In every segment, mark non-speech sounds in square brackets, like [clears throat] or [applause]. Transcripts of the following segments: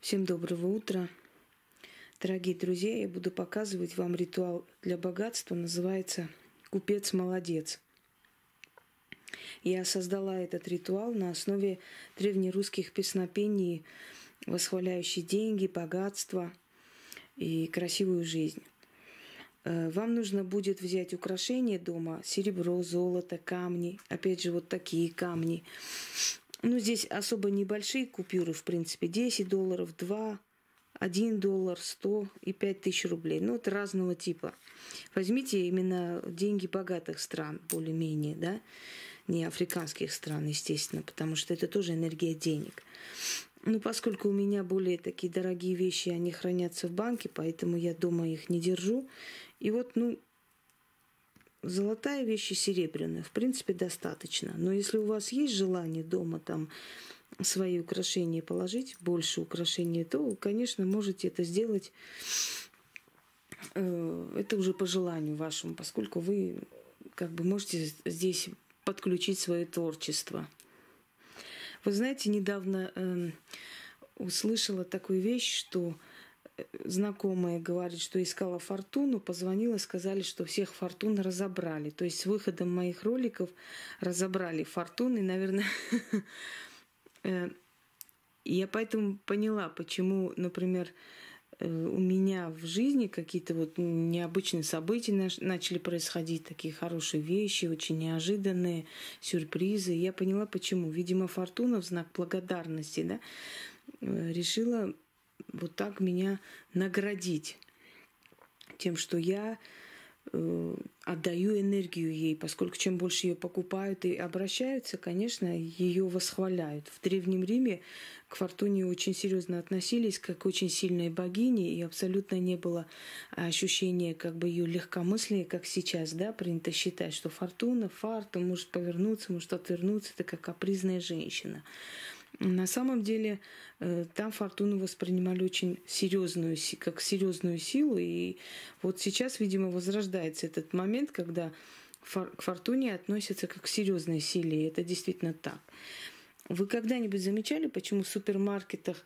Всем доброго утра. Дорогие друзья, я буду показывать вам ритуал для богатства, называется «Купец молодец». Я создала этот ритуал на основе древнерусских песнопений, восхваляющих деньги, богатство и красивую жизнь. Э, вам нужно будет взять украшения дома, серебро, золото, камни, опять же вот такие камни, ну, здесь особо небольшие купюры, в принципе, 10 долларов, 2, 1 доллар, 100 и 5 тысяч рублей. Ну, это разного типа. Возьмите именно деньги богатых стран, более-менее, да, не африканских стран, естественно, потому что это тоже энергия денег. Ну, поскольку у меня более такие дорогие вещи, они хранятся в банке, поэтому я дома их не держу. И вот, ну, золотая вещь и серебряная, в принципе, достаточно. Но если у вас есть желание дома там свои украшения положить, больше украшений, то, конечно, можете это сделать. Э, это уже по желанию вашему, поскольку вы как бы можете здесь подключить свое творчество. Вы знаете, недавно э, услышала такую вещь, что знакомая говорит, что искала фортуну, позвонила, сказали, что всех фортун разобрали. То есть с выходом моих роликов разобрали фортуны, наверное. [laughs] Э, я поэтому поняла, почему, например, э, у меня в жизни какие-то вот необычные события начали происходить, такие хорошие вещи, очень неожиданные сюрпризы. Я поняла, почему. Видимо, фортуна в знак благодарности, да, э, решила вот так меня наградить тем, что я э, отдаю энергию ей, поскольку чем больше ее покупают и обращаются, конечно, ее восхваляют. В Древнем Риме к Фортуне очень серьезно относились, как очень сильной богине, и абсолютно не было ощущения как бы ее легкомыслия, как сейчас, да, принято считать, что Фортуна, фарта может повернуться, может отвернуться, это как капризная женщина. На самом деле э, там фортуну воспринимали очень серьезную, как серьезную силу. И вот сейчас, видимо, возрождается этот момент, когда к фортуне относятся как к серьезной силе. И это действительно так. Вы когда-нибудь замечали, почему в супермаркетах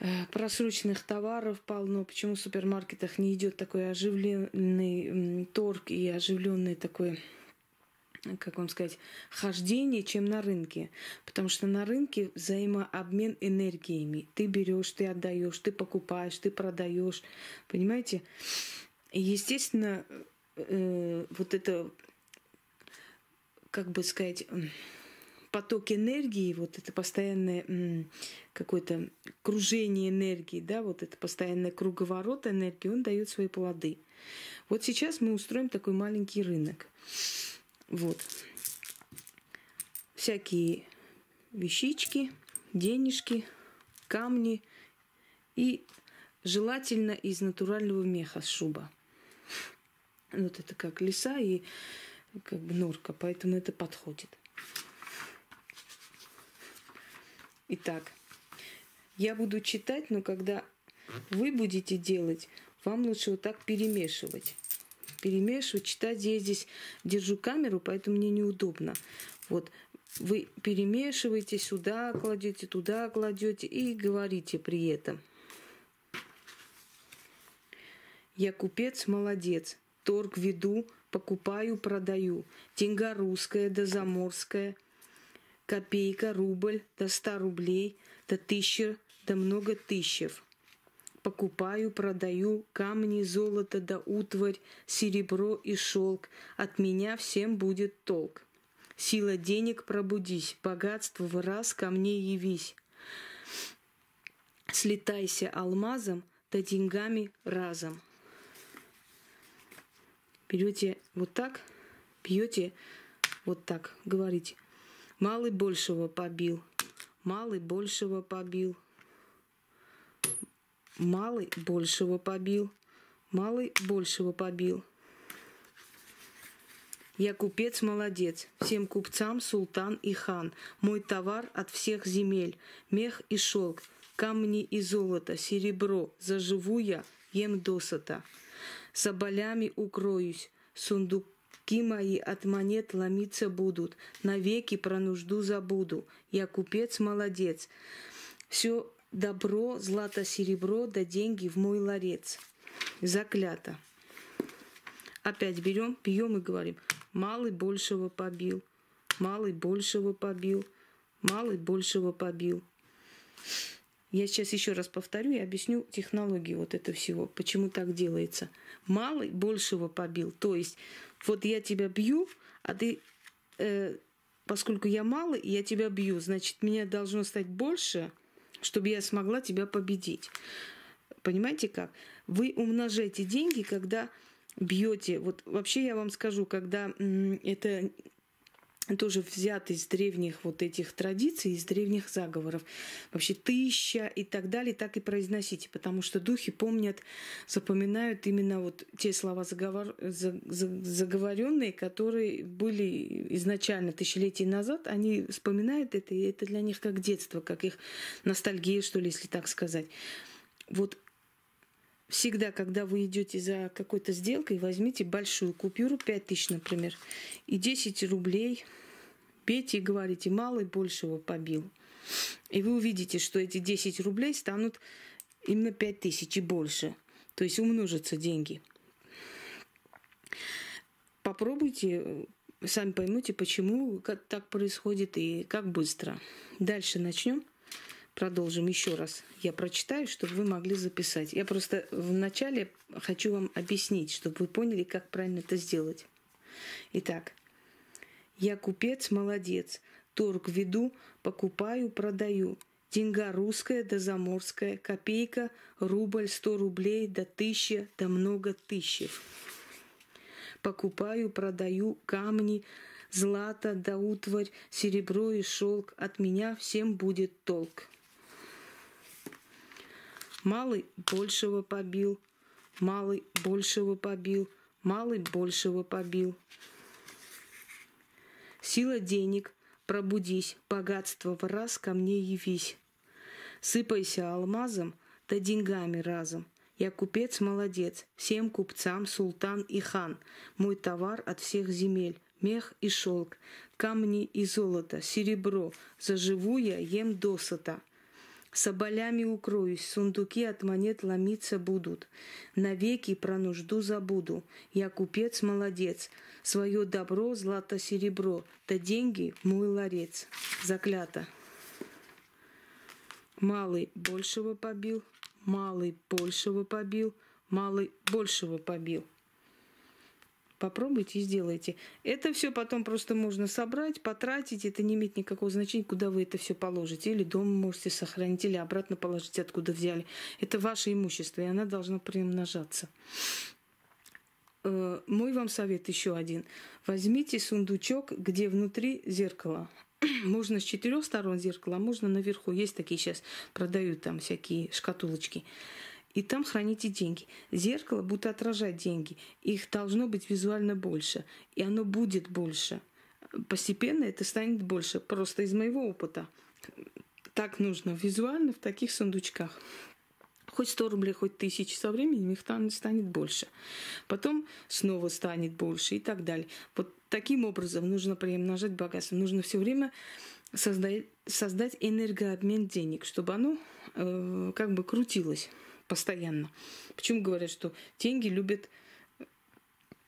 э, просроченных товаров полно, почему в супермаркетах не идет такой оживленный торг и оживленный такой как вам сказать, хождение, чем на рынке. Потому что на рынке взаимообмен энергиями. Ты берешь, ты отдаешь, ты покупаешь, ты продаешь. Понимаете? И, естественно, э, вот это, как бы сказать, поток энергии, вот это постоянное какое-то кружение энергии, да, вот это постоянный круговорот энергии, он дает свои плоды. Вот сейчас мы устроим такой маленький рынок. Вот. Всякие вещички, денежки, камни и желательно из натурального меха шуба. Вот это как леса и как бы норка, поэтому это подходит. Итак, я буду читать, но когда вы будете делать, вам лучше вот так перемешивать перемешивать, читать. Я здесь держу камеру, поэтому мне неудобно. Вот вы перемешиваете, сюда кладете, туда кладете и говорите при этом. Я купец, молодец. Торг веду, покупаю, продаю. Деньга русская да заморская. Копейка, рубль, до ста рублей, до тысячи, до много тысячев покупаю, продаю камни, золото да утварь, серебро и шелк. От меня всем будет толк. Сила денег пробудись, богатство в раз ко мне явись. Слетайся алмазом, да деньгами разом. Берете вот так, пьете вот так, говорите. Малый большего побил, малый большего побил, Малый большего побил, малый большего побил. Я купец молодец, всем купцам султан и хан. Мой товар от всех земель, мех и шелк, камни и золото, серебро. Заживу я, ем досыта. Соболями укроюсь, сундуки мои от монет ломиться будут, навеки про нужду забуду. Я купец молодец, все добро, злато, серебро, да деньги в мой ларец. Заклято. Опять берем, пьем и говорим. Малый большего побил. Малый большего побил. Малый большего побил. Я сейчас еще раз повторю и объясню технологию вот этого всего, почему так делается. Малый большего побил. То есть, вот я тебя бью, а ты, э, поскольку я малый, я тебя бью, значит, меня должно стать больше, чтобы я смогла тебя победить. Понимаете как? Вы умножаете деньги, когда бьете. Вот вообще я вам скажу, когда это тоже взят из древних вот этих традиций, из древних заговоров. Вообще тысяча и так далее, так и произносите, потому что духи помнят, запоминают именно вот те слова заговор, заговоренные, которые были изначально тысячелетия назад, они вспоминают это, и это для них как детство, как их ностальгия, что ли, если так сказать. Вот всегда, когда вы идете за какой-то сделкой, возьмите большую купюру, 5 тысяч, например, и 10 рублей, пейте и говорите, малый большего побил. И вы увидите, что эти 10 рублей станут именно 5 тысяч и больше. То есть умножатся деньги. Попробуйте, сами поймете, почему так происходит и как быстро. Дальше начнем продолжим еще раз. Я прочитаю, чтобы вы могли записать. Я просто вначале хочу вам объяснить, чтобы вы поняли, как правильно это сделать. Итак, я купец, молодец. Торг веду, покупаю, продаю. Деньга русская да заморская, копейка, рубль, сто рублей, да тысяча, да много тысяч. Покупаю, продаю камни, злато да утварь, серебро и шелк. От меня всем будет толк. Малый большего побил, малый большего побил, малый большего побил. Сила денег, пробудись, богатство в раз ко мне явись. Сыпайся алмазом, да деньгами разом. Я купец молодец, всем купцам султан и хан. Мой товар от всех земель, мех и шелк, камни и золото, серебро. Заживу я, ем досыта. Соболями укроюсь, сундуки от монет ломиться будут. Навеки про нужду забуду. Я купец молодец, свое добро, злато, серебро, да деньги мой ларец. Заклято. Малый большего побил, малый большего побил, малый большего побил. Попробуйте и сделайте. Это все потом просто можно собрать, потратить. Это не имеет никакого значения, куда вы это все положите. Или дома можете сохранить, или обратно положить, откуда взяли. Это ваше имущество, и она должна приумножаться. Э, мой вам совет еще один. Возьмите сундучок, где внутри зеркало. [clears throat] Можно с четырех сторон зеркала, а можно наверху. Есть такие сейчас, продают там всякие шкатулочки и там храните деньги. Зеркало будет отражать деньги. Их должно быть визуально больше. И оно будет больше. Постепенно это станет больше. Просто из моего опыта. Так нужно визуально в таких сундучках. Хоть 100 рублей, хоть тысячи со временем их станет больше. Потом снова станет больше и так далее. Вот таким образом нужно приумножать богатство. Нужно все время создать, создать энергообмен денег, чтобы оно э, как бы крутилось постоянно. Почему говорят, что деньги любят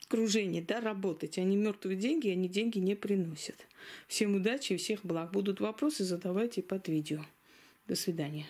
кружение, да, работать. Они мертвые деньги, они деньги не приносят. Всем удачи и всех благ. Будут вопросы, задавайте под видео. До свидания.